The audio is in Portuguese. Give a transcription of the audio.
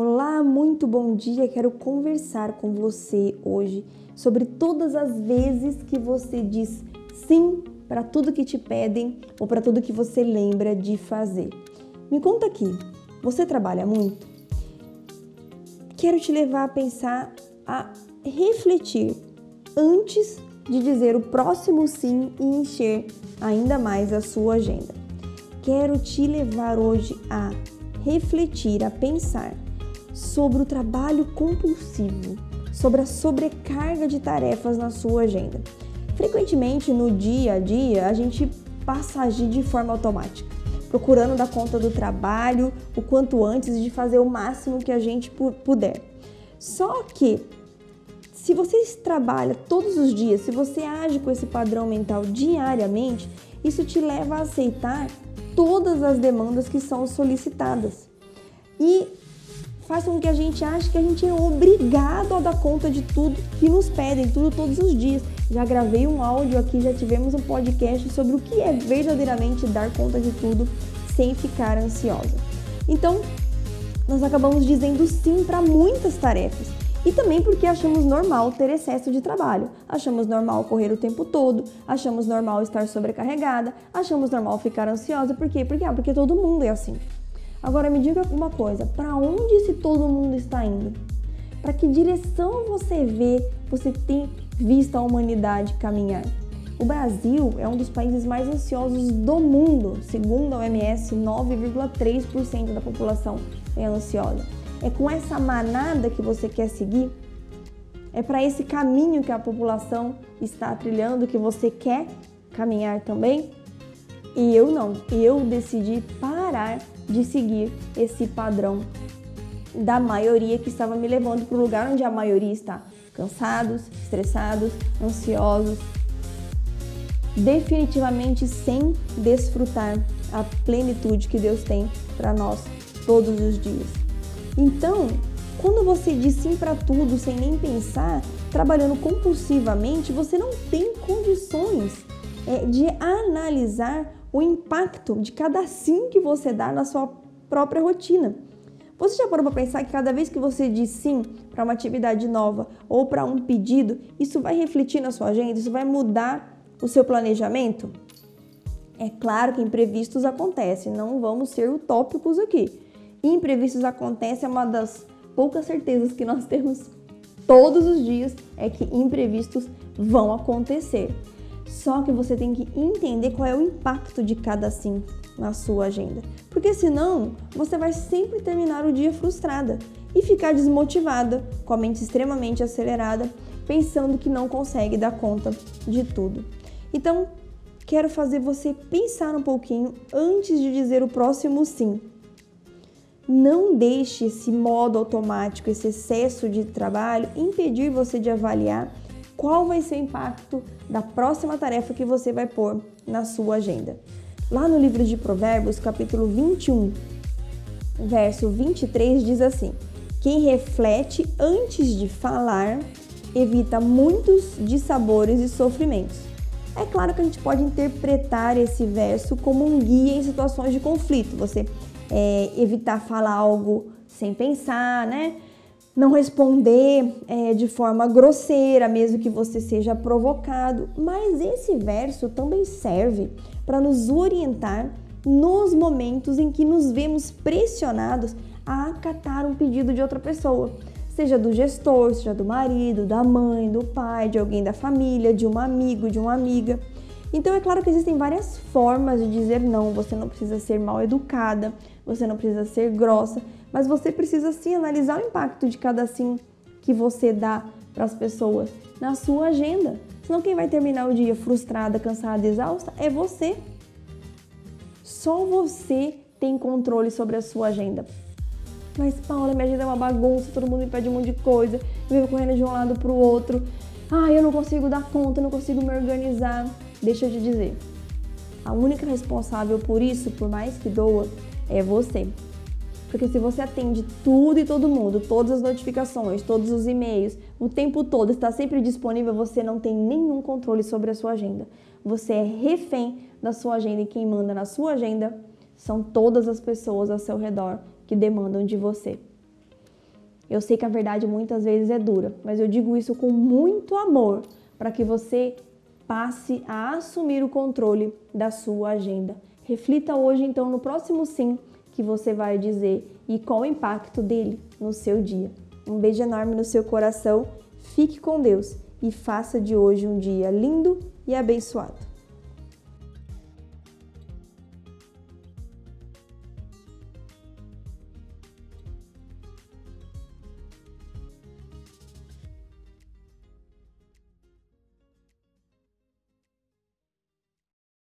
Olá, muito bom dia. Quero conversar com você hoje sobre todas as vezes que você diz sim para tudo que te pedem ou para tudo que você lembra de fazer. Me conta aqui, você trabalha muito? Quero te levar a pensar, a refletir antes de dizer o próximo sim e encher ainda mais a sua agenda. Quero te levar hoje a refletir, a pensar sobre o trabalho compulsivo, sobre a sobrecarga de tarefas na sua agenda. Frequentemente no dia a dia a gente passa a agir de forma automática, procurando dar conta do trabalho o quanto antes de fazer o máximo que a gente puder. Só que se você trabalha todos os dias, se você age com esse padrão mental diariamente, isso te leva a aceitar todas as demandas que são solicitadas. E faz com que a gente ache que a gente é obrigado a dar conta de tudo que nos pedem, tudo todos os dias. Já gravei um áudio aqui, já tivemos um podcast sobre o que é verdadeiramente dar conta de tudo sem ficar ansiosa. Então, nós acabamos dizendo sim para muitas tarefas. E também porque achamos normal ter excesso de trabalho. Achamos normal correr o tempo todo, achamos normal estar sobrecarregada, achamos normal ficar ansiosa. Por quê? Porque, ah, porque todo mundo é assim. Agora me diga uma coisa, para onde esse todo mundo está indo? Para que direção você vê, você tem visto a humanidade caminhar? O Brasil é um dos países mais ansiosos do mundo. Segundo a OMS, 9,3% da população é ansiosa. É com essa manada que você quer seguir? É para esse caminho que a população está trilhando que você quer caminhar também? E eu não. Eu decidi parar de seguir esse padrão da maioria que estava me levando para o lugar onde a maioria está. Cansados, estressados, ansiosos, definitivamente sem desfrutar a plenitude que Deus tem para nós todos os dias. Então, quando você diz sim para tudo sem nem pensar, trabalhando compulsivamente, você não tem condições é, de analisar o impacto de cada sim que você dá na sua própria rotina. Você já parou para pensar que cada vez que você diz sim para uma atividade nova ou para um pedido, isso vai refletir na sua agenda, isso vai mudar o seu planejamento? É claro que imprevistos acontecem, não vamos ser utópicos aqui. Imprevistos acontecem é uma das poucas certezas que nós temos todos os dias é que imprevistos vão acontecer. Só que você tem que entender qual é o impacto de cada sim na sua agenda. Porque senão você vai sempre terminar o dia frustrada e ficar desmotivada, com a mente extremamente acelerada, pensando que não consegue dar conta de tudo. Então, quero fazer você pensar um pouquinho antes de dizer o próximo sim. Não deixe esse modo automático, esse excesso de trabalho impedir você de avaliar qual vai ser o impacto da próxima tarefa que você vai pôr na sua agenda. Lá no livro de Provérbios, capítulo 21, verso 23, diz assim: Quem reflete antes de falar evita muitos dissabores e sofrimentos. É claro que a gente pode interpretar esse verso como um guia em situações de conflito. Você é, evitar falar algo sem pensar, né? Não responder é, de forma grosseira, mesmo que você seja provocado. Mas esse verso também serve para nos orientar nos momentos em que nos vemos pressionados a acatar um pedido de outra pessoa, seja do gestor, seja do marido, da mãe, do pai, de alguém da família, de um amigo, de uma amiga. Então é claro que existem várias formas de dizer não. Você não precisa ser mal educada, você não precisa ser grossa, mas você precisa sim analisar o impacto de cada sim que você dá para as pessoas na sua agenda. Senão quem vai terminar o dia frustrada, cansada, exausta é você. Só você tem controle sobre a sua agenda. Mas Paula, minha agenda é uma bagunça, todo mundo me pede um monte de coisa, eu vivo correndo de um lado para o outro. Ah, eu não consigo dar conta, não consigo me organizar. Deixa eu te dizer. A única responsável por isso, por mais que doa, é você. Porque se você atende tudo e todo mundo, todas as notificações, todos os e-mails, o tempo todo está sempre disponível, você não tem nenhum controle sobre a sua agenda. Você é refém da sua agenda e quem manda na sua agenda são todas as pessoas ao seu redor que demandam de você. Eu sei que a verdade muitas vezes é dura, mas eu digo isso com muito amor para que você passe a assumir o controle da sua agenda. Reflita hoje, então, no próximo sim que você vai dizer e qual o impacto dele no seu dia. Um beijo enorme no seu coração, fique com Deus e faça de hoje um dia lindo e abençoado.